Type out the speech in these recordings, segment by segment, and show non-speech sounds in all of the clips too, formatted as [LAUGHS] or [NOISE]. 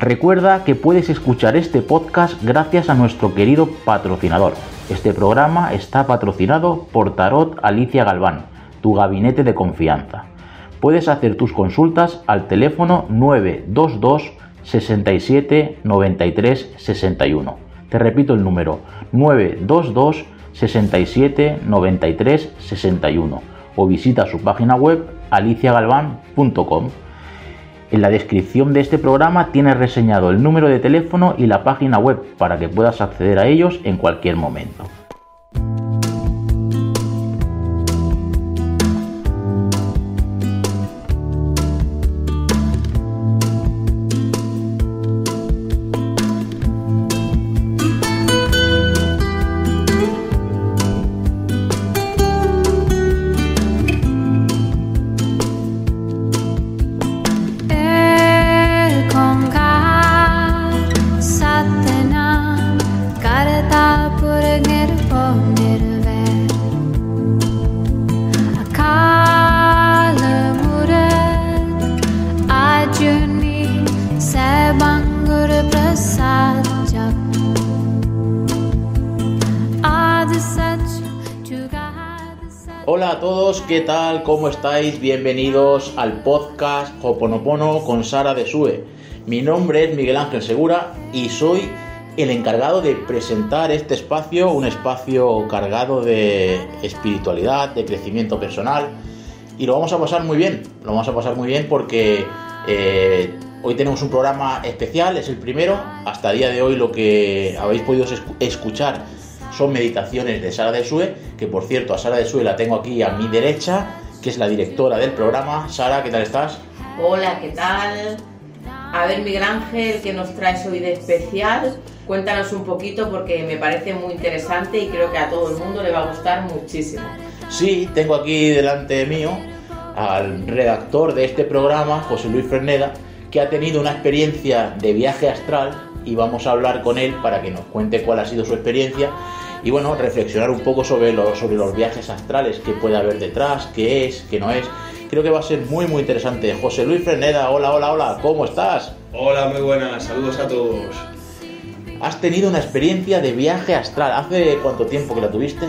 Recuerda que puedes escuchar este podcast gracias a nuestro querido patrocinador. Este programa está patrocinado por Tarot Alicia Galván, tu gabinete de confianza. Puedes hacer tus consultas al teléfono 922 67 93 61. Te repito el número 922 67 93 61 o visita su página web aliciagalván.com. En la descripción de este programa tienes reseñado el número de teléfono y la página web para que puedas acceder a ellos en cualquier momento. ¿Qué tal? ¿Cómo estáis? Bienvenidos al podcast Hoponopono con Sara de Sue. Mi nombre es Miguel Ángel Segura y soy el encargado de presentar este espacio, un espacio cargado de espiritualidad, de crecimiento personal y lo vamos a pasar muy bien, lo vamos a pasar muy bien porque eh, hoy tenemos un programa especial, es el primero, hasta el día de hoy lo que habéis podido escuchar son meditaciones de Sara de Sue, que por cierto a Sara de Sue la tengo aquí a mi derecha, que es la directora del programa. Sara, ¿qué tal estás? Hola, ¿qué tal? A ver, Miguel Ángel, ¿qué nos traes hoy de especial? Cuéntanos un poquito porque me parece muy interesante y creo que a todo el mundo le va a gustar muchísimo. Sí, tengo aquí delante mío al redactor de este programa, José Luis Ferneda, que ha tenido una experiencia de viaje astral y vamos a hablar con él para que nos cuente cuál ha sido su experiencia y bueno, reflexionar un poco sobre, lo, sobre los viajes astrales, qué puede haber detrás, qué es, qué no es. Creo que va a ser muy muy interesante. José Luis Freneda, hola, hola, hola, ¿cómo estás? Hola, muy buenas, saludos a todos. Has tenido una experiencia de viaje astral, ¿hace cuánto tiempo que la tuviste?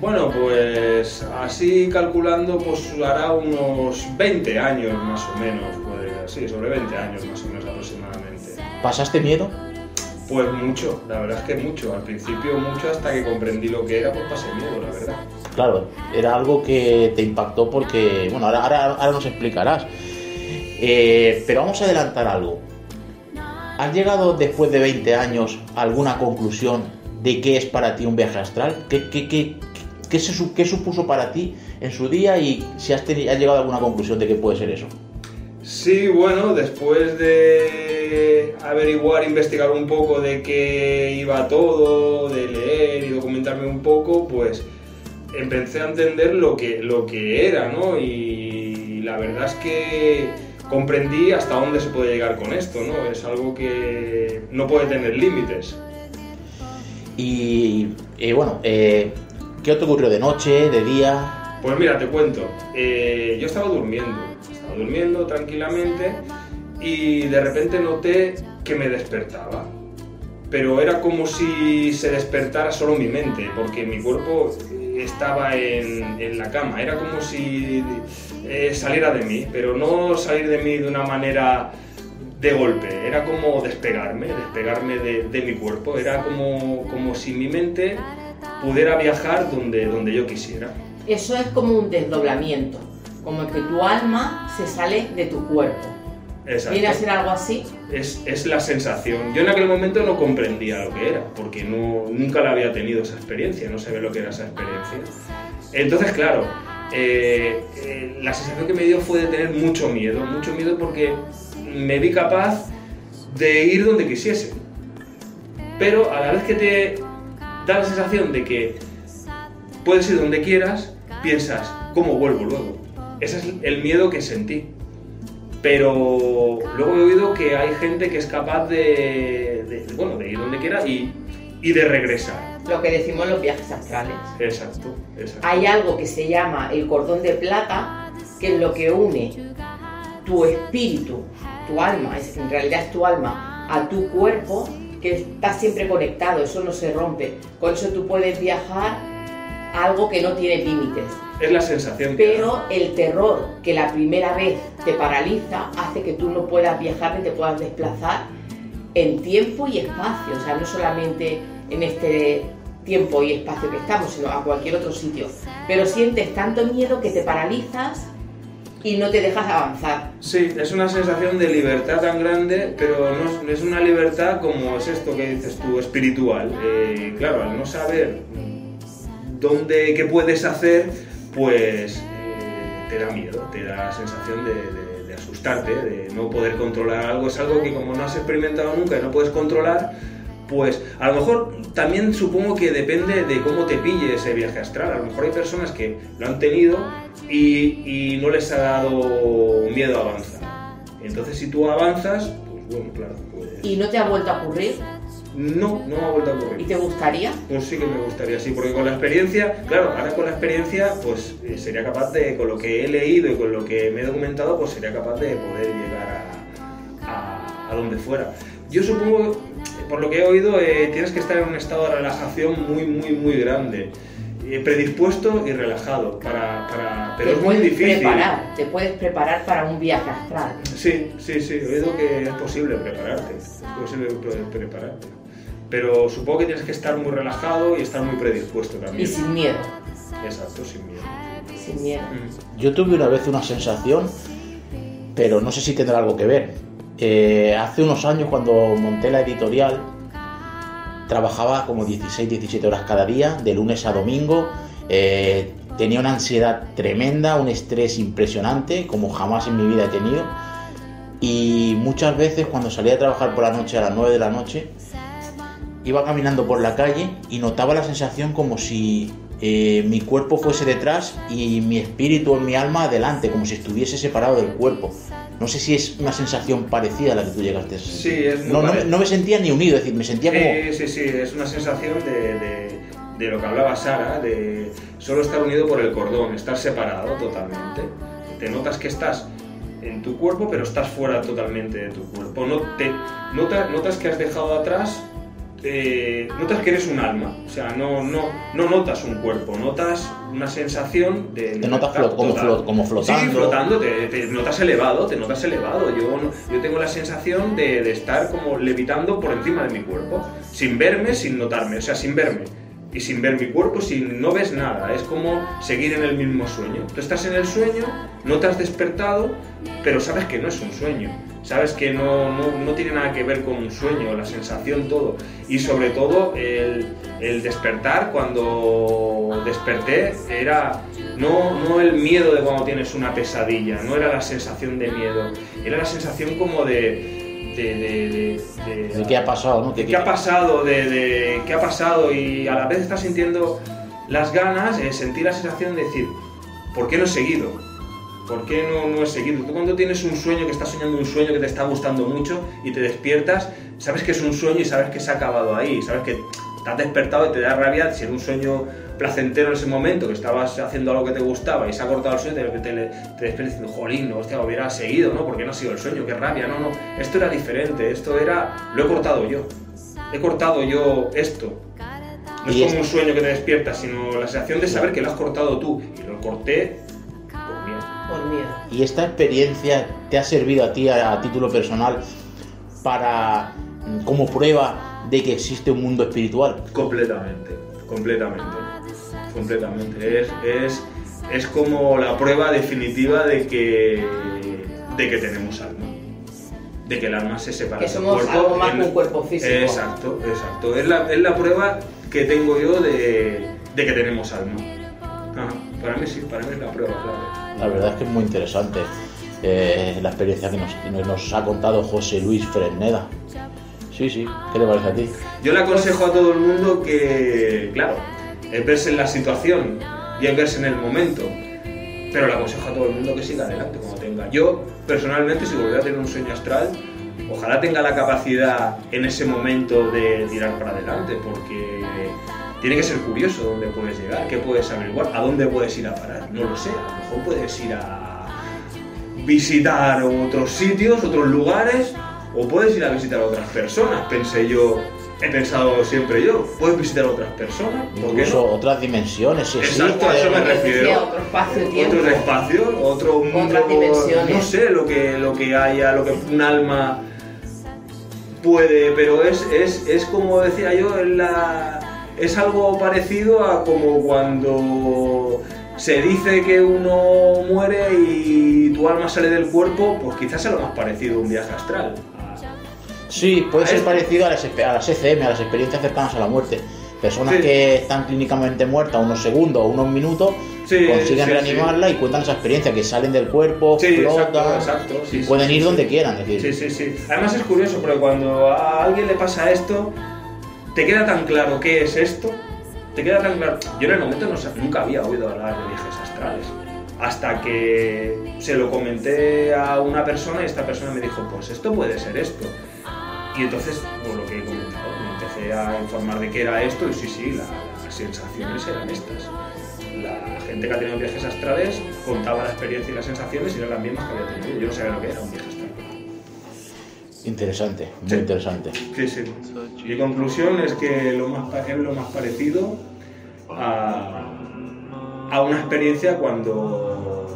Bueno, pues así calculando, pues hará unos 20 años más o menos, pues sí, sobre 20 años más o menos aproximadamente. ¿Pasaste miedo? Pues mucho, la verdad es que mucho. Al principio mucho hasta que comprendí lo que era, pues pasé miedo, la verdad. Claro, era algo que te impactó porque, bueno, ahora, ahora, nos explicarás. Eh, pero vamos a adelantar algo. ¿Has llegado después de 20 años a alguna conclusión de qué es para ti un viaje astral? ¿Qué, qué, qué, qué, qué supuso para ti en su día y si has, has llegado a alguna conclusión de qué puede ser eso? Sí, bueno, después de averiguar, investigar un poco de qué iba todo, de leer y documentarme un poco, pues empecé a entender lo que, lo que era, ¿no? Y la verdad es que comprendí hasta dónde se puede llegar con esto, ¿no? Es algo que no puede tener límites. Y eh, bueno, eh, ¿qué te ocurrió de noche, de día? Pues mira, te cuento. Eh, yo estaba durmiendo durmiendo tranquilamente y de repente noté que me despertaba. Pero era como si se despertara solo mi mente, porque mi cuerpo estaba en, la cama. Era como si eh, saliera de mí, pero no salir de mí de una manera de golpe. Era como despegarme, despegarme de, mi cuerpo. Era como, como si mi mente pudiera viajar donde, donde yo quisiera. Eso es como un desdoblamiento como que tu alma se sale de tu cuerpo. Exacto. ¿Viene a ser algo así? Es, es, la sensación. Yo en aquel momento no comprendía lo que era, porque no, nunca la había tenido esa experiencia, no sabía lo que era esa experiencia. Entonces, claro, eh, eh, la sensación que me dio fue de tener mucho miedo, mucho miedo porque me vi capaz de ir donde quisiese. Pero a la vez que te da la sensación de que puedes ir donde quieras, piensas, ¿cómo vuelvo luego? Ese es el miedo que sentí. Pero luego he oído que hay gente que es capaz de, de- bueno, de ir donde quiera y, y de regresar. Lo que decimos los viajes astrales. Exacto, exacto. Hay algo que se llama el cordón de plata, que es lo que une tu espíritu, tu alma, es, en realidad es tu alma, a tu cuerpo, que está siempre conectado, eso no se rompe. Con eso tú puedes viajar algo que no tiene límites. Es la sensación Pero el terror que la primera vez te paraliza hace que tú no puedas viajar ni te puedas desplazar en tiempo y espacio, o sea, no solamente en este tiempo y espacio que estamos, sino a cualquier otro sitio. Pero sientes tanto miedo que te paralizas y no te dejas avanzar. Sí, es una sensación de libertad tan grande, pero no es, es una libertad como es esto que dices tú, espiritual. Eh, claro, al no saber dónde, qué puedes hacer, pues eh, te da miedo, te da sensación de, asustarte, de no poder controlar algo. Es algo que como no has experimentado nunca y no puedes controlar, pues a lo mejor también supongo que depende de cómo te pille ese viaje astral. A lo mejor hay personas que lo han tenido y, no les ha dado miedo avanzar. Entonces si tú avanzas, pues bueno, claro, ¿Y no te ha vuelto a ocurrir? No, no me ha vuelto a ¿Y ocurrir. te gustaría? Pues sí que me gustaría, sí, porque con la experiencia, claro, ahora con la experiencia, pues eh, sería capaz de, con lo que he leído y con lo que me he documentado, pues sería capaz de poder llegar a, a- a donde fuera. Yo supongo, por lo que he oído, eh, tienes que estar en un estado de relajación muy, muy, muy grande. eh, predispuesto y relajado, para, para- pero te es muy difícil. preparar, te puedes preparar para un viaje astral. Sí, sí, sí, he oído que es posible prepararte, es posible pre- prepararte. Pero supongo que tienes que estar muy relajado y estar muy predispuesto Y también. sin miedo, Exacto, sin miedo. sin miedo. Mm. Yo tuve una vez una sensación, pero no sé si tendrá algo que ver. Eh, hace unos años cuando monté la editorial, trabajaba como 16, 17 horas cada día, de lunes a domingo. eh, tenía una ansiedad tremenda, un estrés impresionante, como jamás en mi vida he tenido. Y muchas veces cuando salía a trabajar por la noche a las 9 de la noche, iba caminando por la calle y notaba la sensación como si eh, mi cuerpo fuese detrás y mi espíritu o mi alma adelante, como si estuviese separado del cuerpo. No sé si es una sensación parecida a la que tú llegaste a. Sí, es no, no, me- no me sentía ni unido, es decir, me sentía como... Sí, sí, sí, es una sensación de, de- de lo que hablaba Sara, de solo estar unido por el cordón, estar separado totalmente. Te notas que estás en tu cuerpo, pero estás fuera totalmente de tu cuerpo. No te, nota- notas que has dejado atrás, eh, notas que eres un alma. O sea, no, no, no notas un cuerpo, notas una sensación de... Te notas flot- como flot- como Sí, flotando. flotando, te, te notas elevado, te notas elevado. Yo, yo tengo la sensación de, de estar como levitando por encima de mi cuerpo, sin verme, sin notarme, o sea, sin verme. Y sin ver mi cuerpo, sin, no ves nada, es como seguir en el mismo sueño. Tú estás en el sueño, no te has despertado, pero sabes que no es un sueño. Sabes que no, no, no tiene nada que ver con un sueño, la sensación, todo. Y sobre todo el, el despertar, cuando desperté, era no, no el miedo de cuando tienes una pesadilla, no era la sensación de miedo, era la sensación como de... de, de, de- de- ¿De qué ha pasado? ¿no? de qué ha pasado, de, de qué ha pasado y a la vez estás sintiendo las ganas, eh, sentir la sensación de decir, ¿por qué no he seguido? ¿Por qué no, no he seguido? Tú cuando tienes un sueño, que estás soñando un sueño que te está gustando mucho y te despiertas, sabes que es un sueño y sabes que se ha acabado ahí, sabes que te has despertado y te da rabia si era un sueño placentero en ese momento, que estabas haciendo algo que te gustaba y se ha cortado el sueño, te, te, te despiertas diciendo, jolín, no, hostia, hubiera seguido, ¿no? Porque no ha sido el sueño, qué rabia, no, no, esto era diferente, esto era, lo he cortado yo, he cortado yo esto. No es como un sueño que te despiertas, sino la sensación de saber que lo has cortado tú y lo corté miedo. ¿Y esta experiencia te ha servido a ti a, a título personal para mm, como prueba de que existe un mundo espiritual? Completamente, completamente, completamente. Es, es, es como la prueba definitiva de que, de que tenemos alma. De que el alma se separa Que del somos cuerpo. algo más en- que un cuerpo físico. Exacto, exacto. Es la, es la prueba que tengo yo de, de que tenemos alma. Ajá. Para mí sí, para mí es la prueba, claro. La verdad es que es muy interesante. eh, la experiencia que nos, ha contado José Luis Fresneda. Sí, sí, ¿qué te parece a ti? Yo le aconsejo a todo el mundo que, claro, es verse en la situación y es verse en el momento. Pero le aconsejo a todo el mundo que siga adelante como tenga. Yo, personalmente, si volviera a tener un sueño astral, ojalá tenga la capacidad en ese momento de tirar para adelante, porque tiene que ser curioso dónde puedes llegar, qué puedes averiguar, a dónde puedes ir a parar. No lo sé, a lo mejor puedes ir a visitar otros sitios, otros lugares, o puedes ir a visitar a otras personas, pensé yo, he pensado siempre yo, puedes visitar a otras personas, ¿por qué Incluso no? otras dimensiones, Exacto, a eso me refiero. otro espacio-tiempo. Otro espacio, otro mundo, dimensiones. no sé lo que, lo que haya, lo que un alma puede, pero es, es, es como decía yo, es, la, es algo parecido a como cuando se dice que uno muere y tu alma sale del cuerpo, pues quizás sea lo más parecido a un viaje astral. Sí, puede ser esto. parecido a las, a las ECM, a las experiencias cercanas a la muerte. Personas Sí. que están clínicamente muertas unos segundos o unos minutos Sí, consiguen sí, reanimarla y cuentan esa experiencia, que salen del cuerpo, exacto, flotan, exacto, sí, y pueden ir donde quieran. Decir, Sí, sí, sí. Además es curioso porque cuando a alguien le pasa esto, te queda tan claro qué es esto, te queda tan claro. Yo en el momento nunca había oído hablar de viajes astrales. Hasta que se lo comenté a una persona y esta persona me dijo, pues esto puede ser esto. Y entonces, por lo que he comentado, me empecé a informar de qué era esto y sí, sí, la- las sensaciones eran estas. La gente que ha tenido viajes astrales contaba la experiencia y las sensaciones y eran las mismas que había tenido. Yo no sabía lo que era un viaje. Interesante, muy Sí. interesante. Sí, sí. Mi conclusión es que lo más, es lo más parecido a, a una experiencia cuando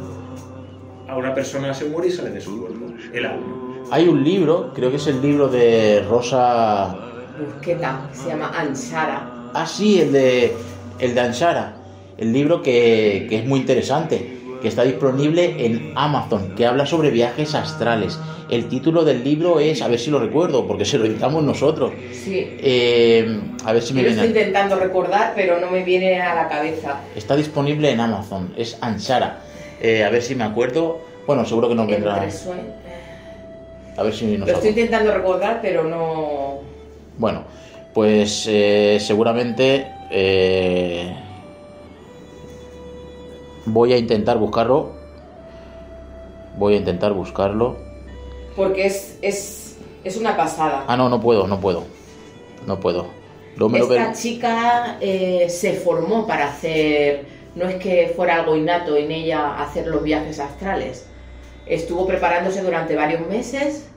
a una persona se muere y sale de su cuerpo, el alma. Hay un libro, creo que es el libro de Rosa. Busqueta, que se llama Anshara. Ah, sí, el de, el de Anshara. El libro que, que es muy interesante, que está disponible en Amazon, que habla sobre viajes astrales. El título del libro es, a ver si lo recuerdo, porque se lo editamos nosotros. Sí. Eh, a ver si me Yo lo estoy viene. intentando recordar, pero no me viene a la cabeza. Está disponible en Amazon, es Anshara. Eh, a ver si me acuerdo. Bueno, seguro que nos vendrá. A ver si nos Lo estoy intentando recordar, pero no. Bueno, pues eh, seguramente voy a intentar buscarlo. Voy a intentar buscarlo. Porque es, es, es una pasada. Ah, no, no puedo, no puedo. No puedo. Luego me Esta chica eh, se formó para hacer, no es que fuera algo innato en ella hacer los viajes astrales. Estuvo preparándose durante varios meses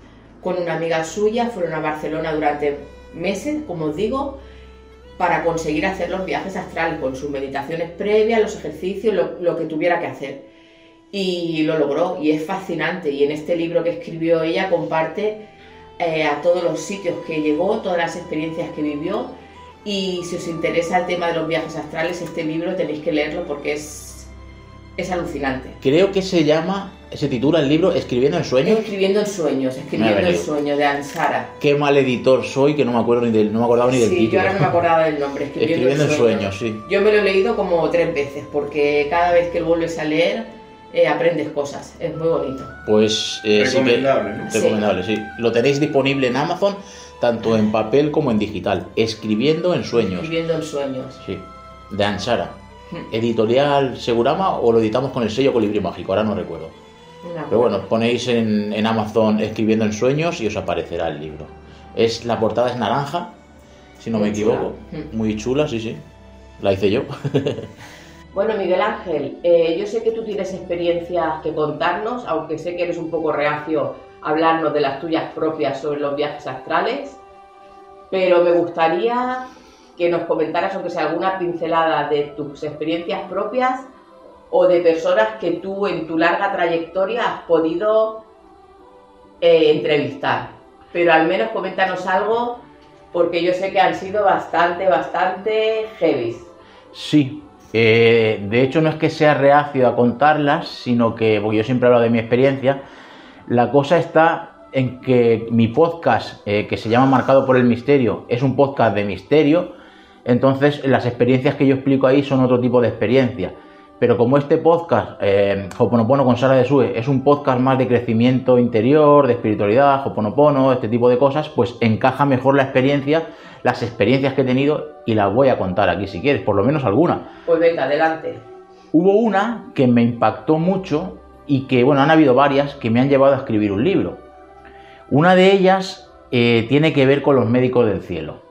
con una amiga suya, fueron a Barcelona durante meses, como os digo, para conseguir hacer los viajes astrales con sus meditaciones previas, los ejercicios, lo, que tuviera que hacer. Y lo logró y es fascinante. Y en este libro que escribió ella comparte eh, a todos los sitios que llegó, todas las experiencias que vivió. Y si os interesa el tema de los viajes astrales, este libro tenéis que leerlo porque es, es alucinante. Creo que se llama, se titula el libro Escribiendo en sueños. Escribiendo en sueños, escribiendo en sueños de Ansara. Qué mal editor soy que no me acuerdo ni del, no me acordaba ni del Sí, título. yo ahora no me acordaba del nombre, escribiendo, Escribiendo en sueños. sueños, sí. Yo me lo he leído como tres veces porque cada vez que lo vuelves a leer eh, aprendes cosas. Es muy bonito. Pues eh, sí que Recomendable, ¿no? Sí. recomendable, sí. Lo tenéis disponible en Amazon, tanto en papel como en digital. Escribiendo en sueños. Escribiendo en sueños. Sí, de Ansara. Hmm. Editorial Segurama o lo editamos con el sello Colibrí Mágico, ahora no recuerdo. Pero bueno, ponéis en, en Amazon escribiendo en sueños y os aparecerá el libro. Es La portada es naranja, si no Muy me equivoco. chula. Hmm. Muy chula, sí, sí. La hice yo. [LAUGHS] Bueno, Miguel Ángel, eh, yo sé que tú tienes experiencias que contarnos, aunque sé que eres un poco reacio a hablarnos de las tuyas propias sobre los viajes astrales, pero me gustaría que nos comentaras, aunque sea alguna pincelada de tus experiencias propias o de personas que tú en tu larga trayectoria has podido eh, entrevistar. Pero al menos coméntanos algo, porque yo sé que han sido bastante, bastante heavy. Sí, eh, de hecho no es que sea reacio a contarlas, sino que, porque yo siempre hablo de mi experiencia, la cosa está en que mi podcast, eh, que se llama Marcado por el Misterio, es un podcast de misterio, entonces las experiencias que yo explico ahí son otro tipo de experiencias. Pero como este podcast, eh, Hoponopono con Sara de Sue, es un podcast más de crecimiento interior, de espiritualidad, Hoponopono, este tipo de cosas, pues encaja mejor la experiencia, las experiencias que he tenido y las voy a contar aquí si quieres, por lo menos alguna. Pues venga, adelante. Hubo una que me impactó mucho y que, bueno, han habido varias que me han llevado a escribir un libro. Una de ellas eh, tiene que ver con los médicos del cielo.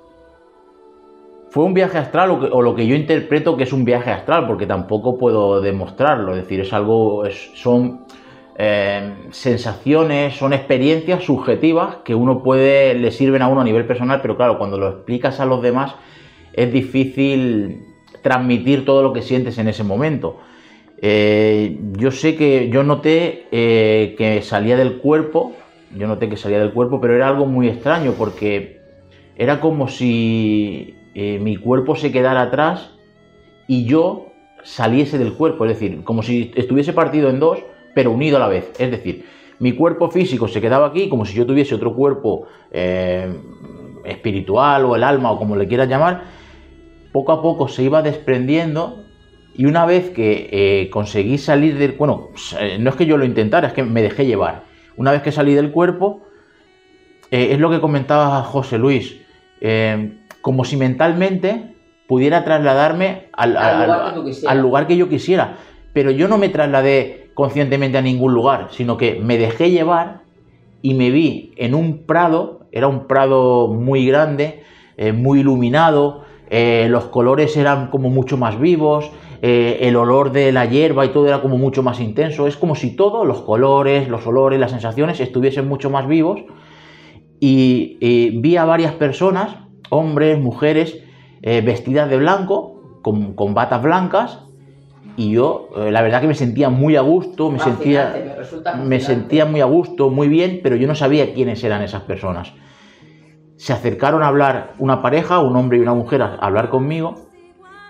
Fue un viaje astral o, lo que yo interpreto que es un viaje astral, porque tampoco puedo demostrarlo. Es decir, es algo, son eh, sensaciones, son experiencias subjetivas que uno puede, le sirven a uno a nivel personal, pero claro, cuando lo explicas a los demás es difícil transmitir todo lo que sientes en ese momento. Eh, yo sé que yo noté eh, que salía del cuerpo, yo noté que salía del cuerpo, pero era algo muy extraño porque era como si eh, mi cuerpo se quedara atrás y yo saliese del cuerpo, es decir, como si estuviese partido en dos, pero unido a la vez. Es decir, mi cuerpo físico se quedaba aquí como si yo tuviese otro cuerpo eh, espiritual o el alma o como le quieras llamar, poco a poco se iba desprendiendo y una vez que eh, conseguí salir del... Bueno, no es que yo lo intentara, es que me dejé llevar. Una vez que salí del cuerpo, es lo que comentaba José Luis, como si mentalmente pudiera trasladarme al, lugar, que yo quisiera. Pero yo no me trasladé conscientemente a ningún lugar, sino que me dejé llevar y me vi en un prado, era un prado muy grande, eh, muy iluminado, eh, los colores eran como mucho más vivos, eh, el olor de la hierba y todo era como mucho más intenso, es como si todos los colores, los olores, las sensaciones estuviesen mucho más vivos. Y vi a varias personas hombres, mujeres, eh, vestidas de blanco, con, batas blancas, y yo eh, la verdad que me sentía muy a gusto, me sentía, me, sentía muy a gusto, muy bien, pero yo no sabía quiénes eran esas personas. Se acercaron a hablar una pareja, un hombre y una mujer, a hablar conmigo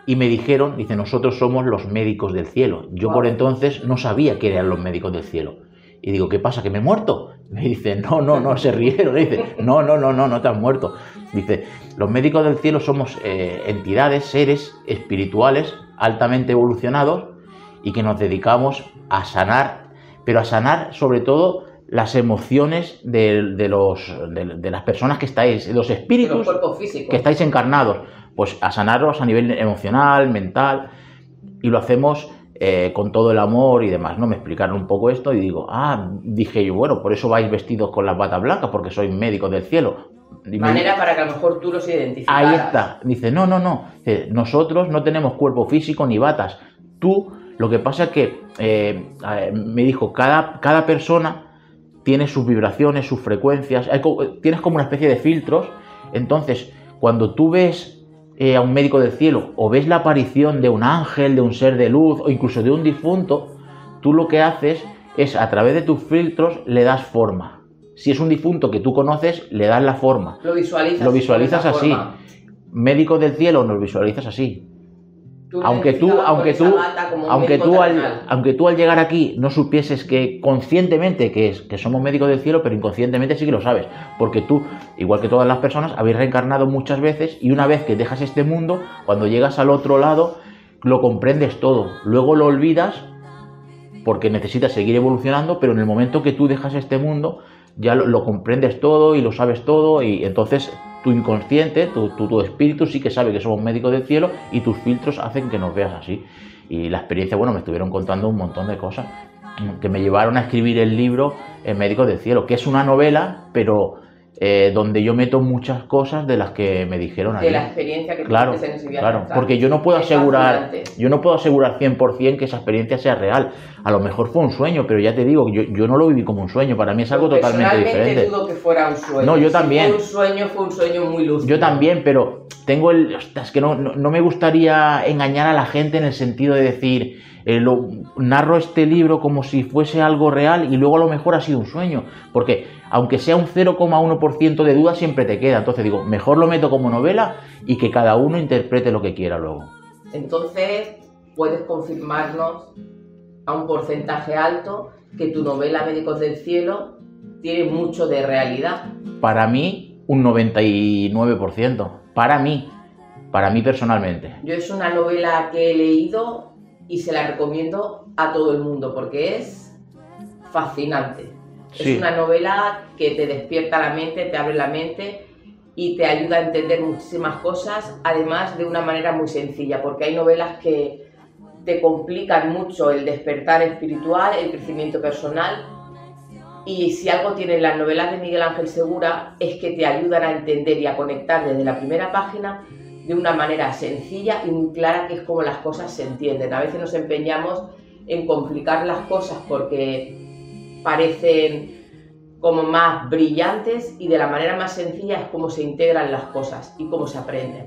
y me dijeron, dice, nosotros somos los médicos del cielo. Yo por entonces no sabía que eran los médicos del cielo. Y digo, ¿qué pasa? ¿Que me he muerto? [LAUGHS] Me dice, no, no, no, se rieron. dice, no, no, no, no, no te has muerto. Dice, los médicos del cielo somos eh, entidades, seres espirituales altamente evolucionados y que nos dedicamos a sanar, pero a sanar sobre todo las emociones de, los, de, las personas que estáis, los espíritus que estáis encarnados, pues a sanarlos a nivel emocional, mental, y lo hacemos eh, con todo el amor y demás, ¿no? Me explicaron un poco esto y digo, ah, dije yo, bueno, por eso vais vestidos con las batas blancas, porque soy médico del cielo. Manera para que a lo mejor tú los identifiques. Ahí está. Dice, no, no, no. nosotros no tenemos cuerpo físico ni batas. Tú, lo que pasa es que, eh, me dijo, cada, cada persona tiene sus vibraciones, sus frecuencias, tienes como una especie de filtros. Entonces, cuando tú ves eh, a un médico del cielo o ves la aparición de un ángel, de un ser de luz o incluso de un difunto, tú lo que haces es a través de tus filtros le das forma. Si es un difunto que tú conoces, le das la forma. Lo visualizas. Lo visualizas así. Médico del cielo, nos visualizas así aunque tú, aunque tú, aunque tú, al, aunque tú al llegar aquí no supieses que conscientemente que, es, que somos médicos del cielo, pero inconscientemente sí que lo sabes, porque tú, igual que todas las personas, habéis reencarnado muchas veces y una vez que dejas este mundo, cuando llegas al otro lado, lo comprendes todo, luego lo olvidas porque necesitas seguir evolucionando, pero en el momento que tú dejas este mundo, ya lo comprendes todo y lo sabes todo y entonces tu inconsciente, tu, tu, espíritu sí que sabe que somos médicos del cielo y tus filtros hacen que nos veas así. Y la experiencia, bueno, me estuvieron contando un montón de cosas que me llevaron a escribir el libro Médicos del Cielo, que es una novela, pero eh, donde yo meto muchas cosas de las que me dijeron De la experiencia que claro, en ese viaje. Claro, porque yo no puedo asegurar, yo no puedo asegurar 100% que esa experiencia sea real. A lo mejor fue un sueño, pero ya te digo, yo, yo no lo viví como un sueño, para mí es algo totalmente diferente. dudo que fuera un sueño. No, yo también. fue un sueño, fue un sueño muy lúcido. Yo también, pero tengo el... Es que no, no me gustaría engañar a la gente en el sentido de decir eh, lo, narro este libro como si fuese algo real y luego a lo mejor ha sido un sueño, porque aunque sea un 0,1% de duda siempre te queda, entonces digo, mejor lo meto como novela y que cada uno interprete lo que quiera luego. Entonces, puedes confirmarnos a un porcentaje alto que tu novela Médicos del Cielo tiene mucho de realidad. Para mí, un 99%. Para mí, para mí personalmente. Yo es una novela que he leído y se la recomiendo a todo el mundo porque es fascinante. Sí. Es una novela que te despierta la mente, te abre la mente y te ayuda a entender muchísimas cosas, además de una manera muy sencilla, porque hay novelas que te complican mucho el despertar espiritual, el crecimiento personal, y si algo tienen las novelas de Miguel Ángel Segura es que te ayudan a entender y a conectar desde la primera página de una manera sencilla y muy clara, que es como las cosas se entienden. A veces nos empeñamos en complicar las cosas porque parecen como más brillantes y de la manera más sencilla es como se integran las cosas y cómo se aprenden.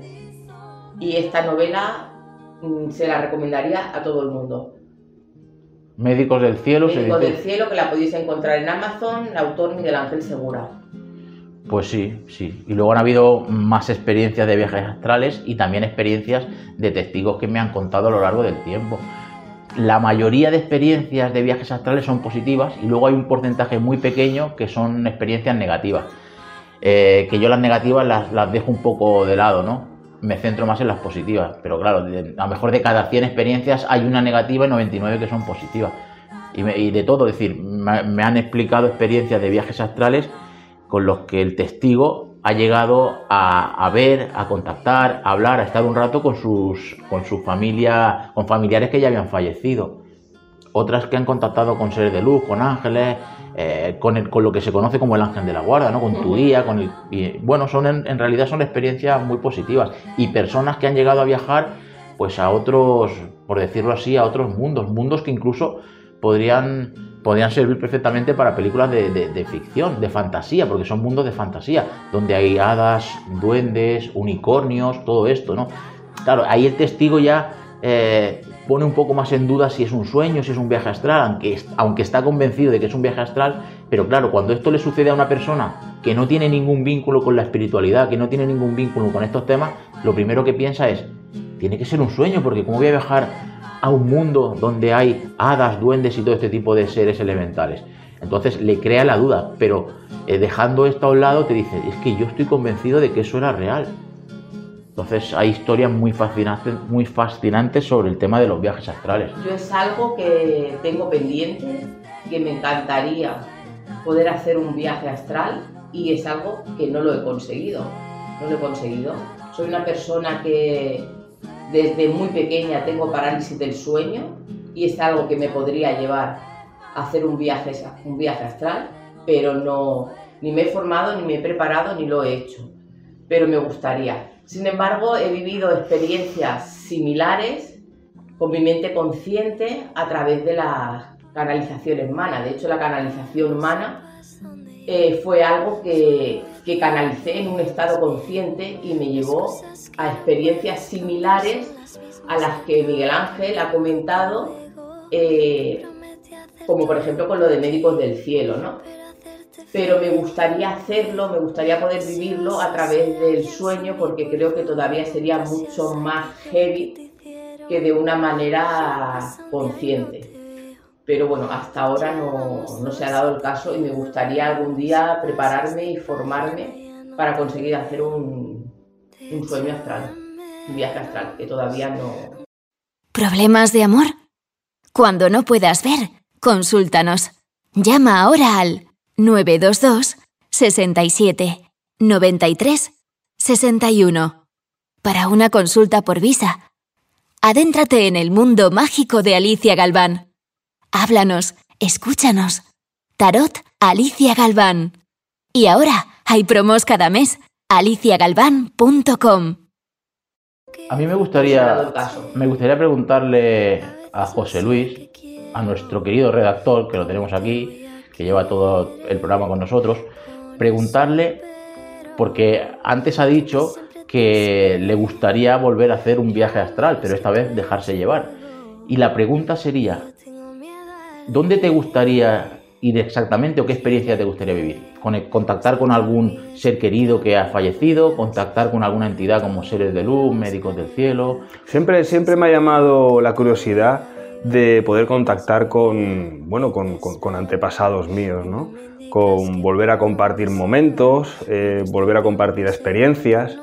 Y esta novela se la recomendaría a todo el mundo. Médicos del Cielo se Médico dice. del Cielo, que la podéis encontrar en Amazon, el autor Miguel Ángel Segura. Pues sí, sí. Y luego han habido más experiencias de viajes astrales y también experiencias de testigos que me han contado a lo largo del tiempo. La mayoría de experiencias de viajes astrales son positivas y luego hay un porcentaje muy pequeño que son experiencias negativas. Eh, que yo las negativas las, las dejo un poco de lado, ¿no? Me centro más en las positivas. Pero claro, de- a lo mejor de cada 100 experiencias hay una negativa y 99 que son positivas. Y, me- y de todo, es decir, me, han explicado experiencias de viajes astrales con los que el testigo ha llegado a, a ver, a contactar, a hablar, a estar un rato con sus, con su familia, con familiares que ya habían fallecido. Otras que han contactado con seres de luz, con ángeles, eh, con, el- con lo que se conoce como el ángel de la guarda, ¿no? con tu guía, con el, y, bueno, son en, en realidad son experiencias muy positivas y personas que han llegado a viajar pues a otros, por decirlo así, a otros mundos, mundos que incluso podrían, podrían servir perfectamente para películas de, de- de ficción, de fantasía, porque son mundos de fantasía, donde hay hadas, duendes, unicornios, todo esto, ¿no? Claro, ahí el testigo ya eh, pone un poco más en duda si es un sueño, si es un viaje astral, aunque, aunque está convencido de que es un viaje astral, pero claro, cuando esto le sucede a una persona que no tiene ningún vínculo con la espiritualidad, que no tiene ningún vínculo con estos temas, lo primero que piensa es, tiene que ser un sueño, porque ¿cómo voy a viajar a un mundo donde hay hadas, duendes y todo este tipo de seres elementales? Entonces le crea la duda, pero eh, dejando esto a un lado te dice, es que yo estoy convencido de que eso era real. Entonces hay historias muy fascinantes, muy fascinantes sobre el tema de los viajes astrales. Yo es algo que tengo pendiente, que me encantaría poder hacer un viaje astral y es algo que no lo he conseguido. No lo he conseguido. Soy una persona que desde muy pequeña tengo parálisis del sueño y es algo que me podría llevar a hacer un viaje, un viaje astral, pero no, ni me he formado, ni me he preparado, ni lo he hecho. Pero me gustaría. Sin embargo, he vivido experiencias similares con mi mente consciente a través de la canalización humana. De hecho, la canalización humana eh, fue algo que, que canalicé en un estado consciente y me llevó a experiencias similares a las que Miguel Ángel ha comentado, eh, como por ejemplo con lo de Médicos del Cielo, ¿no? Pero me gustaría hacerlo, me gustaría poder vivirlo a través del sueño porque creo que todavía sería mucho más heavy que de una manera consciente. Pero bueno, hasta ahora no, no se ha dado el caso y me gustaría algún día prepararme y formarme para conseguir hacer un, un sueño astral, un viaje astral, que todavía no, ¿Problemas de amor? Cuando no puedas ver, consúltanos. Llama ahora al 922 67 93 61 para una consulta por visa. Adéntrate en el mundo mágico de Alicia Galván. Háblanos, escúchanos. Tarot Alicia Galván. Y ahora hay promos cada mes. aliciagalván.com. A mí me gustaría, me gustaría preguntarle a José Luis, a nuestro querido redactor, que lo tenemos aquí, que lleva todo el programa con nosotros, preguntarle, porque antes ha dicho que le gustaría volver a hacer un viaje astral, pero esta vez dejarse llevar. Y la pregunta sería, ¿dónde te gustaría ir exactamente o qué experiencia te gustaría vivir? Con- ¿Contactar con algún ser querido que ha fallecido? ¿Contactar con alguna entidad como seres de luz, médicos del cielo? Siempre, siempre me ha llamado la curiosidad de poder contactar con, bueno, con, con- antepasados míos, ¿no? Con volver a compartir momentos, eh, volver a compartir experiencias,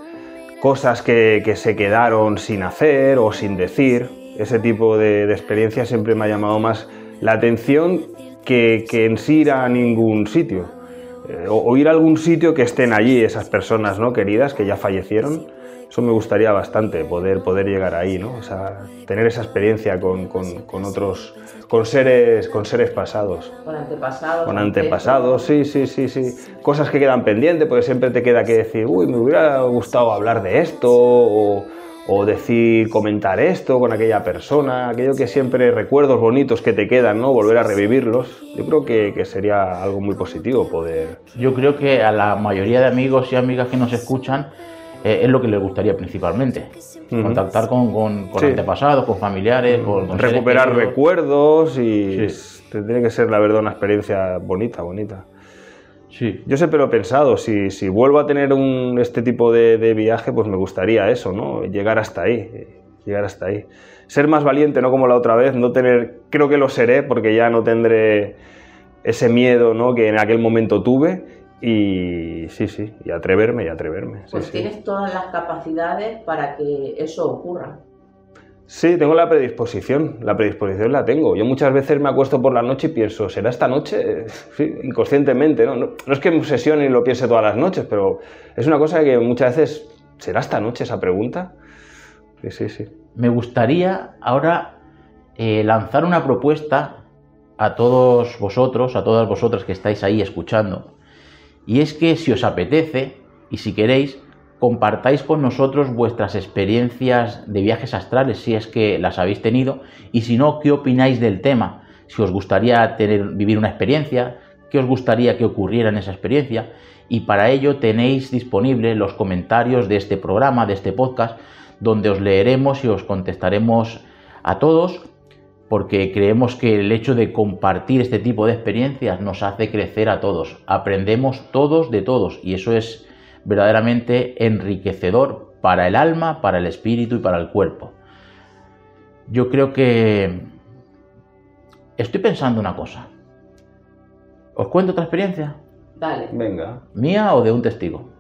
cosas que, que se quedaron sin hacer o sin decir. Ese tipo de, de experiencia siempre me ha llamado más la atención que, que en sí ir a ningún sitio. Eh, o, o ir a algún sitio que estén allí esas personas ¿no? queridas que ya fallecieron. Eso me gustaría bastante, poder, poder llegar ahí, ¿no? O sea, tener esa experiencia con, con- con otros, con seres, con seres pasados. Con antepasados. Con antepasados, sí, sí, sí, sí. Cosas que quedan pendientes, porque siempre te queda que decir, uy, me hubiera gustado hablar de esto, o, o decir, comentar esto con aquella persona, aquello que siempre recuerdos bonitos que te quedan, ¿no? Volver a revivirlos. Yo creo que, que sería algo muy positivo poder. Yo creo que a la mayoría de amigos y amigas que nos escuchan eh, es lo que les gustaría principalmente. Contactar con, con- con Sí. antepasados, con familiares, con, con seres recuperar recuerdos y Sí. tendría que ser, la verdad, una experiencia bonita, bonita. Sí, Yo siempre lo he pensado, si, si vuelvo a tener un, este tipo de, de viaje, pues me gustaría eso, ¿no? Llegar hasta ahí, llegar hasta ahí. Ser más valiente, no como la otra vez, no tener, creo que lo seré porque ya no tendré ese miedo, ¿no? Que en aquel momento tuve y sí, sí, y atreverme y atreverme. Pues sí. tienes todas las capacidades para que eso ocurra. Sí, tengo la predisposición, la predisposición la tengo. Yo muchas veces me acuesto por la noche y pienso, ¿será esta noche? [LAUGHS] Sí, inconscientemente, ¿no? No, no es que me obsesione y lo piense todas las noches, pero es una cosa que muchas veces, ¿será esta noche esa pregunta? Sí, sí, sí. me gustaría ahora eh, lanzar una propuesta a todos vosotros, a todas vosotras que estáis ahí escuchando. Y es que si os apetece y si queréis, compartáis con nosotros vuestras experiencias de viajes astrales, si es que las habéis tenido, y si no, ¿qué opináis del tema? Si os gustaría tener, vivir una experiencia, qué os gustaría que ocurriera en esa experiencia, y para ello tenéis disponible los comentarios de este programa, de este podcast, donde os leeremos y os contestaremos a todos, porque creemos que el hecho de compartir este tipo de experiencias nos hace crecer a todos. Aprendemos todos de todos y eso es verdaderamente enriquecedor para el alma, para el espíritu y para el cuerpo. Yo creo que estoy pensando una cosa. ¿Os cuento otra experiencia? Dale, Venga, ¿Mía o de un testigo?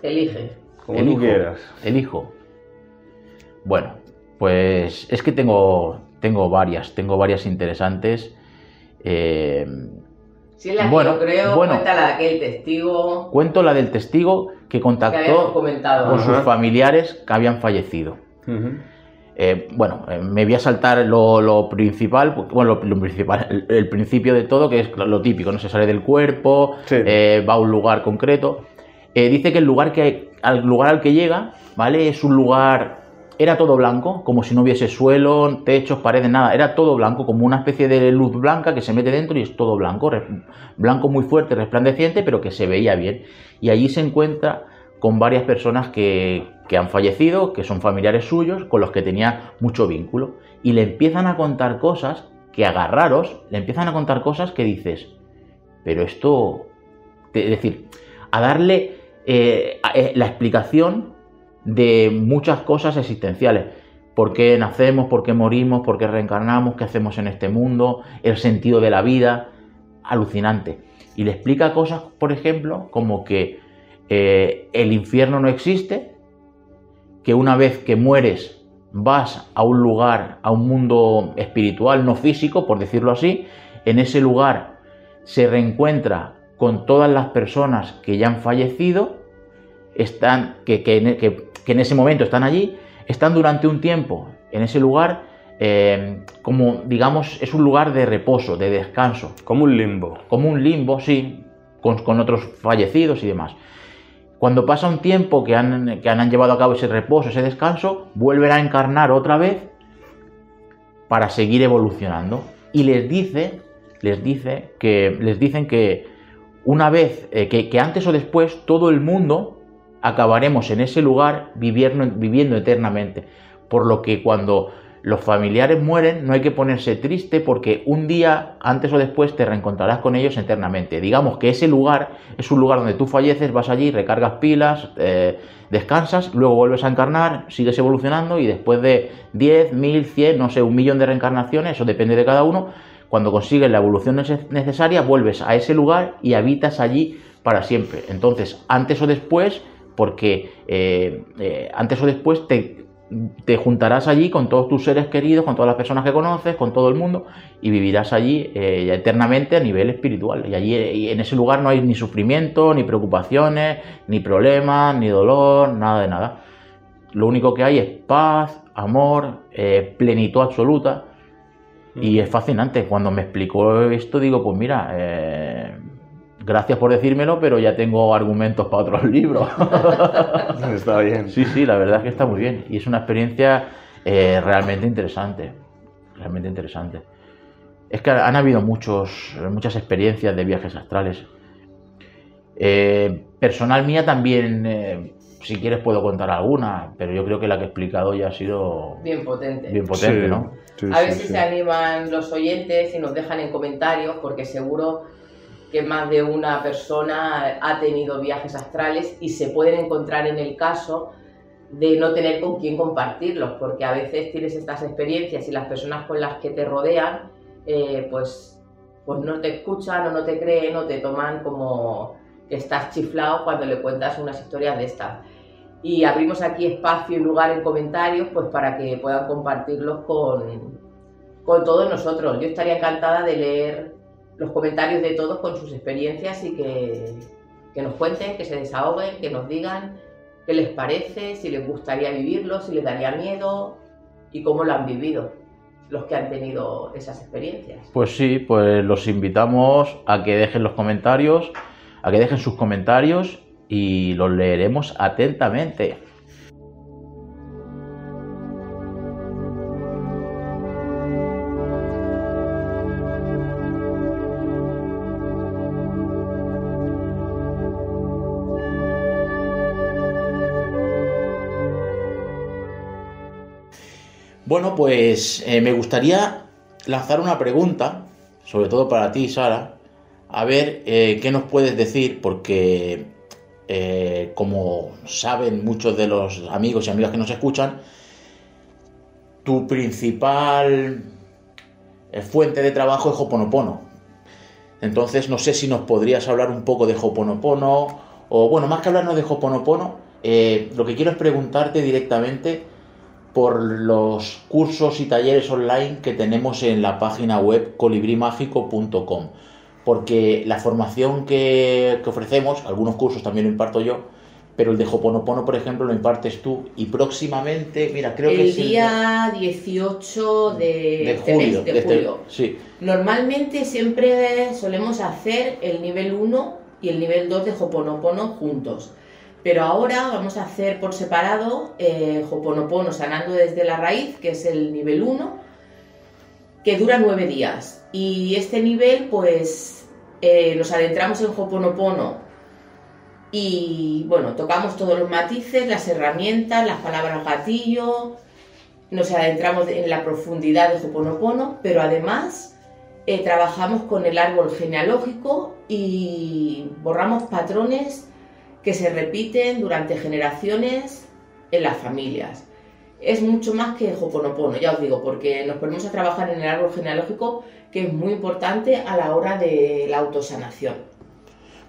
elige. como Elijo, tú quieras. Elijo. Bueno, pues es que tengo, tengo varias, tengo varias interesantes. Eh, Si es la que Bueno, yo creo, bueno. cuenta la de aquel testigo cuento la del testigo que que contactó con sus familiares que habían fallecido. Eh, bueno, eh, me voy a saltar lo, lo principal, bueno, lo, lo principal, el, el principio de todo, que es lo, lo típico, no se sale del cuerpo, Sí. eh, va a un lugar concreto. Eh, dice que el lugar, que, al lugar al que llega, ¿vale? Es un lugar, era todo blanco, como si no hubiese suelo, techos, paredes, nada, era todo blanco, como una especie de luz blanca que se mete dentro y es todo blanco, blanco muy fuerte, resplandeciente, pero que se veía bien. Y allí se encuentra con varias personas que, que han fallecido, que son familiares suyos, con los que tenía mucho vínculo. Y le empiezan a contar cosas que agarraros, le empiezan a contar cosas que dices, pero esto, es decir, a darle eh, eh, la explicación de muchas cosas existenciales. ¿Por qué nacemos? ¿Por qué morimos? ¿Por qué reencarnamos? ¿Qué hacemos en este mundo? El sentido de la vida. Alucinante. Y le explica cosas, por ejemplo, como que eh, el infierno no existe, que una vez que mueres vas a un lugar, a un mundo espiritual, no físico, por decirlo así, en ese lugar se reencuentra con todas las personas que ya han fallecido, están, que, que en ese momento están allí, están durante un tiempo en ese lugar, eh, como digamos, es un lugar de reposo, de descanso Como un limbo. como un limbo, sí, con, con otros fallecidos y demás. Cuando pasa un tiempo que han, que han llevado a cabo ese reposo, ese descanso, vuelven a encarnar otra vez para seguir evolucionando. Y les dice, les dice que les dicen que una vez, eh, que, que antes o después, todo el mundo acabaremos en ese lugar viviendo, viviendo eternamente. Por lo que cuando los familiares mueren, no hay que ponerse triste porque un día, antes o después, te reencontrarás con ellos eternamente. Digamos que ese lugar es un lugar donde tú falleces, vas allí, recargas pilas, eh, descansas, luego vuelves a encarnar, sigues evolucionando y después de 10, 1000, 100, no sé, un millón de reencarnaciones, eso depende de cada uno, cuando consigues la evolución neces- necesaria, vuelves a ese lugar y habitas allí para siempre. Entonces, antes o después, porque eh, eh, antes o después te te juntarás allí con todos tus seres queridos, con todas las personas que conoces, con todo el mundo, y vivirás allí eh, eternamente a nivel espiritual. Y allí y en ese lugar no hay ni sufrimiento, ni preocupaciones, ni problemas, ni dolor, nada de nada. Lo único que hay es paz, amor, plenitud absoluta. Y es fascinante. Cuando me explicó esto, digo, pues mira, gracias por decírmelo, pero ya tengo argumentos para otros libros. [LAUGHS] está bien. Sí, sí, la verdad es que está muy bien. Y es una experiencia eh, realmente interesante. Realmente interesante. Es que han habido muchos, muchas experiencias de viajes astrales. personal mía también si quieres puedo contar alguna, pero yo creo que la que he explicado ya ha sido bien potente. Bien potente, ¿no? a ver si se animan los oyentes y nos dejan en comentarios, porque seguro que más de una persona ha tenido viajes astrales y se pueden encontrar en el caso de no tener con quién compartirlos, porque a veces tienes estas experiencias y las personas con las que te rodean, eh, pues, pues no te escuchan o no te creen o te toman como que estás chiflado cuando le cuentas unas historias de estas y abrimos aquí espacio y lugar en comentarios pues para que puedan compartirlos con, con todos nosotros. Yo estaría encantada de leer los comentarios de todos con sus experiencias y que, que nos cuenten, que se desahoguen, que nos digan qué les parece, si les gustaría vivirlo, si les daría miedo y cómo lo han vivido los que han tenido esas experiencias. Pues sí, pues los invitamos a que dejen los comentarios, a que dejen sus comentarios y los leeremos atentamente. Bueno, pues eh, me gustaría lanzar una pregunta, sobre todo para ti, Sara, a ver eh, qué nos puedes decir, porque eh, como saben muchos de los amigos y amigas que nos escuchan, tu principal eh, fuente de trabajo es Hoponopono. Entonces, no sé si nos podrías hablar un poco de Hoponopono, o bueno, más que hablarnos de Hoponopono, lo que quiero es preguntarte directamente por los cursos y talleres online que tenemos en la página web colibrimágico.com porque la formación que, ofrecemos, algunos cursos también lo imparto yo, pero el de Hoponopono, por ejemplo, lo impartes tú y próximamente, mira, creo que es el día 18 de, de julio. de este julio. sí. Normalmente siempre solemos hacer el nivel 1 y el nivel 2 de Hoponopono juntos. Pero ahora vamos a hacer por separado eh, Hoponopono sanando desde la raíz, que es el nivel 1, que dura nueve días. Y este nivel, pues, eh, nos adentramos en Hoponopono y, bueno, tocamos todos los matices, las herramientas, las palabras gatillo, nos adentramos en la profundidad de Hoponopono, pero además eh, trabajamos con el árbol genealógico y borramos patrones que se repiten durante generaciones en las familias es mucho más que Hoponopono, ya os digo, porque nos ponemos a trabajar en el árbol genealógico que es muy importante a la hora de la autosanación.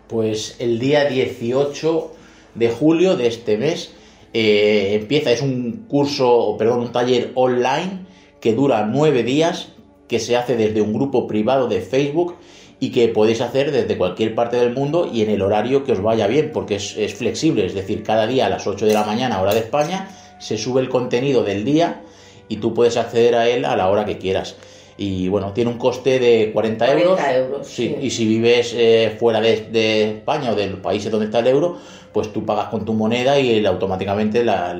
Pues el día 18 de julio de este mes eh, empieza, es un curso, perdón, un taller online que dura nueve días, que se hace desde un grupo privado de Facebook y que podéis hacer desde cualquier parte del mundo y en el horario que os vaya bien, porque es, es flexible, es decir, cada día a las 8 de la mañana, hora de España, se sube el contenido del día y tú puedes acceder a él a la hora que quieras. Y bueno, tiene un coste de 40, 40 euros. sí. Y si vives eh, fuera de, España o del país donde está el euro, pues tú pagas con tu moneda y automáticamente la,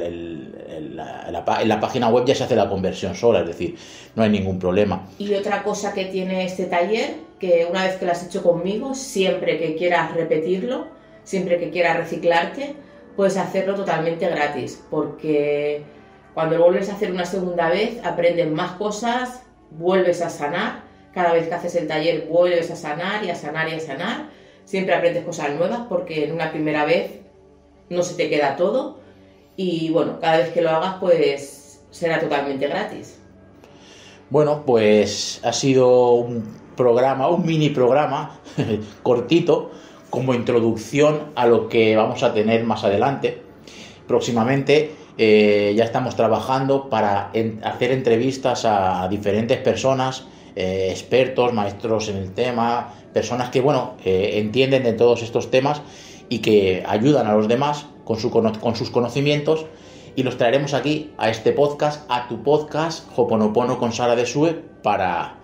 en la página web ya se hace la conversión sola, es decir, no hay ningún problema. Y otra cosa que tiene este taller, que una vez que lo has hecho conmigo, siempre que quieras repetirlo, siempre que quieras reciclarte, puedes hacerlo totalmente gratis, porque cuando lo vuelves a hacer una segunda vez aprendes más cosas, vuelves a sanar, cada vez que haces el taller vuelves a sanar y a sanar y a sanar, siempre aprendes cosas nuevas porque en una primera vez no se te queda todo y bueno, cada vez que lo hagas pues será totalmente gratis. Bueno, pues ha sido un programa, un mini programa [LAUGHS] cortito como introducción a lo que vamos a tener más adelante, próximamente. eh, ya estamos trabajando para hacer entrevistas a, diferentes personas, eh, expertos, maestros en el tema, personas que, bueno, entienden de todos estos temas y que ayudan a los demás con, con sus conocimientos. Y los traeremos aquí a este podcast, a tu podcast Hoponopono con Sara de Sue para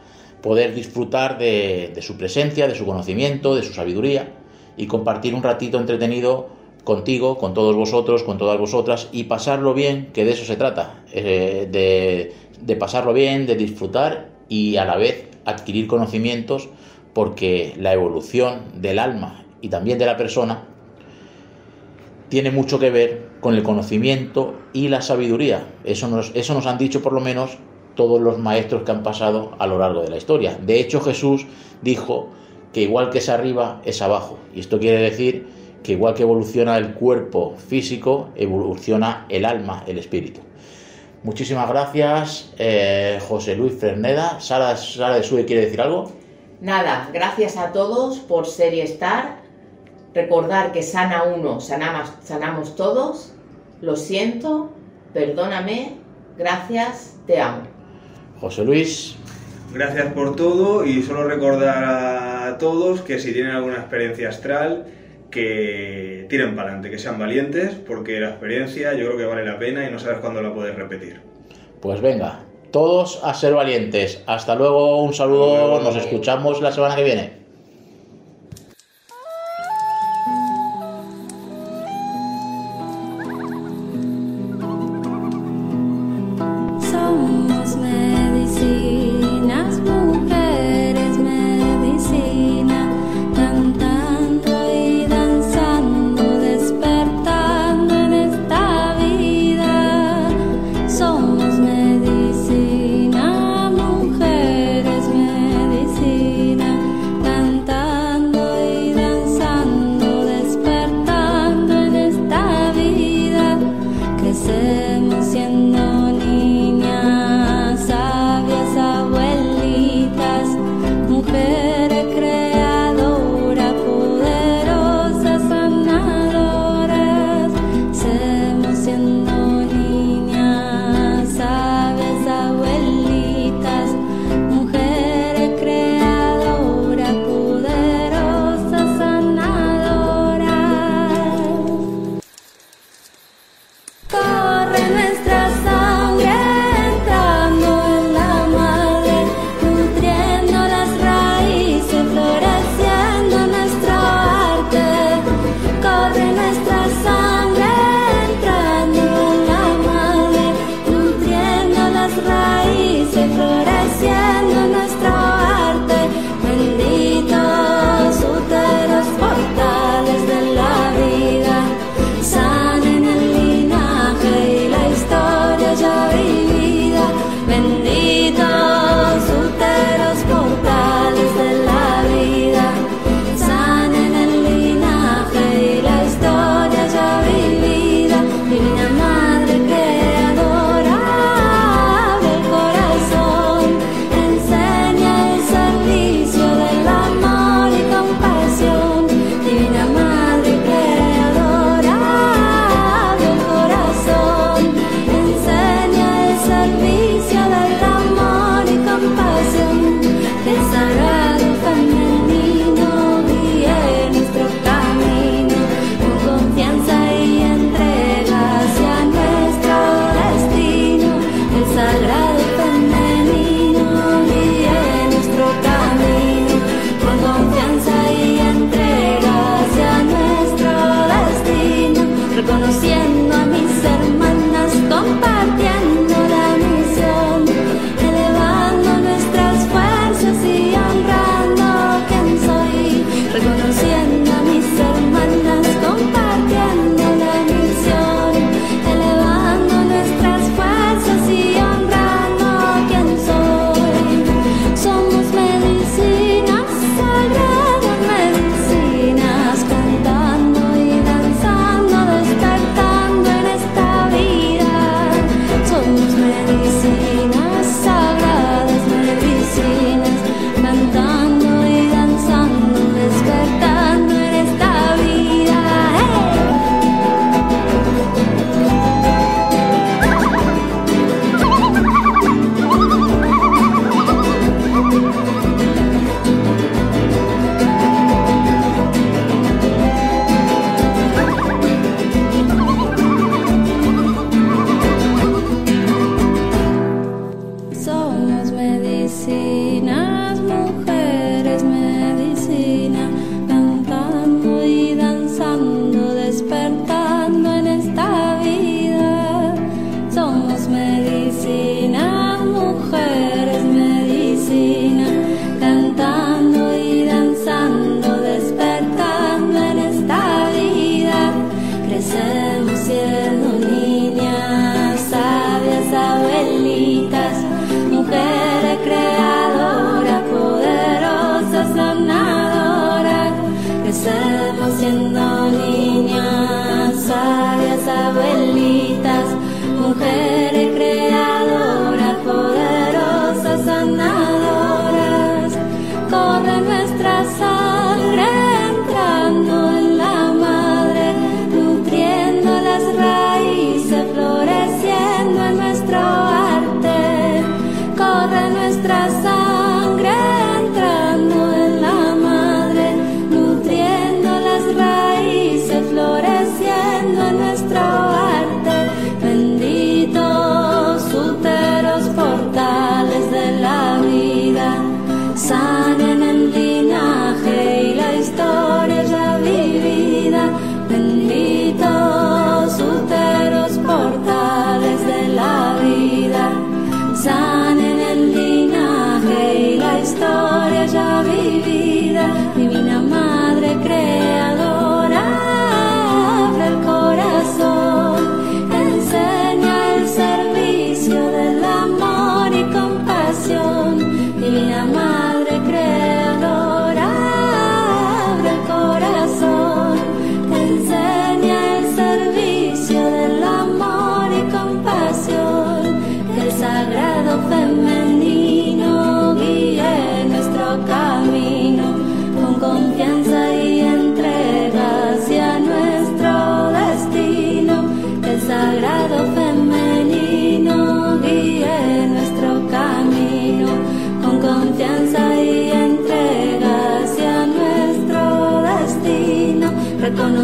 poder disfrutar de, su presencia, de su conocimiento, de su sabiduría y compartir un ratito entretenido contigo, con todos vosotros, con todas vosotras y pasarlo bien, que de eso se trata, eh, de, de pasarlo bien, de disfrutar y a la vez adquirir conocimientos porque la evolución del alma y también de la persona tiene mucho que ver con el conocimiento y la sabiduría. Eso nos, eso nos han dicho por lo menos todos los maestros que han pasado a lo largo de la historia. De hecho, Jesús dijo que igual que es arriba, es abajo. Y esto quiere decir que igual que evoluciona el cuerpo físico, evoluciona el alma, el espíritu. Muchísimas gracias, eh, José Luis Fresneda. Sara, Sara de Sue, ¿quiere decir algo? Nada, gracias a todos por ser y estar. Recordar que sana uno, sanamos, sanamos todos. Lo siento, perdóname, gracias, te amo. José Luis. Gracias por todo y solo recordar a todos que si tienen alguna experiencia astral, que tiren para adelante, que sean valientes, porque la experiencia yo creo que vale la pena y no sabes cuándo la puedes repetir. Pues venga, todos a ser valientes. Hasta luego, un saludo, nos escuchamos la semana que viene.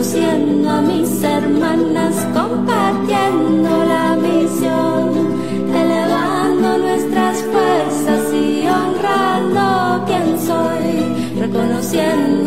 Reconociendo a mis hermanas, compartiendo la misión, elevando nuestras fuerzas y honrando quien soy, reconociendo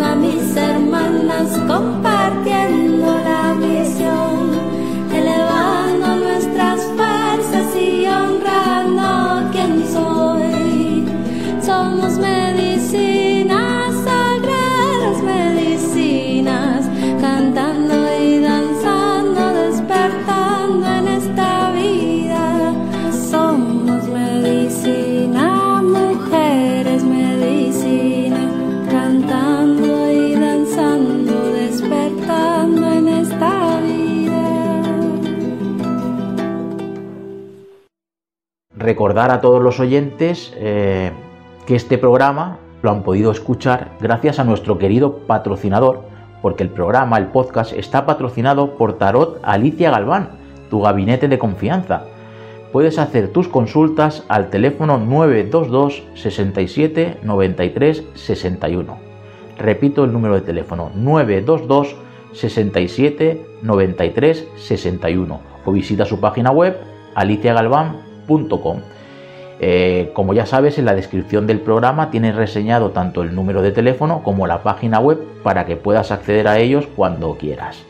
Recordar a todos los oyentes eh, que este programa lo han podido escuchar gracias a nuestro querido patrocinador, porque el programa, el podcast, está patrocinado por Tarot Alicia Galván, tu gabinete de confianza. Puedes hacer tus consultas al teléfono 922 67 93 61. Repito el número de teléfono 922 67 93 61 o visita su página web aliciagalván.com. Eh, como ya sabes, en la descripción del programa tienes reseñado tanto el número de teléfono como la página web para que puedas acceder a ellos cuando quieras.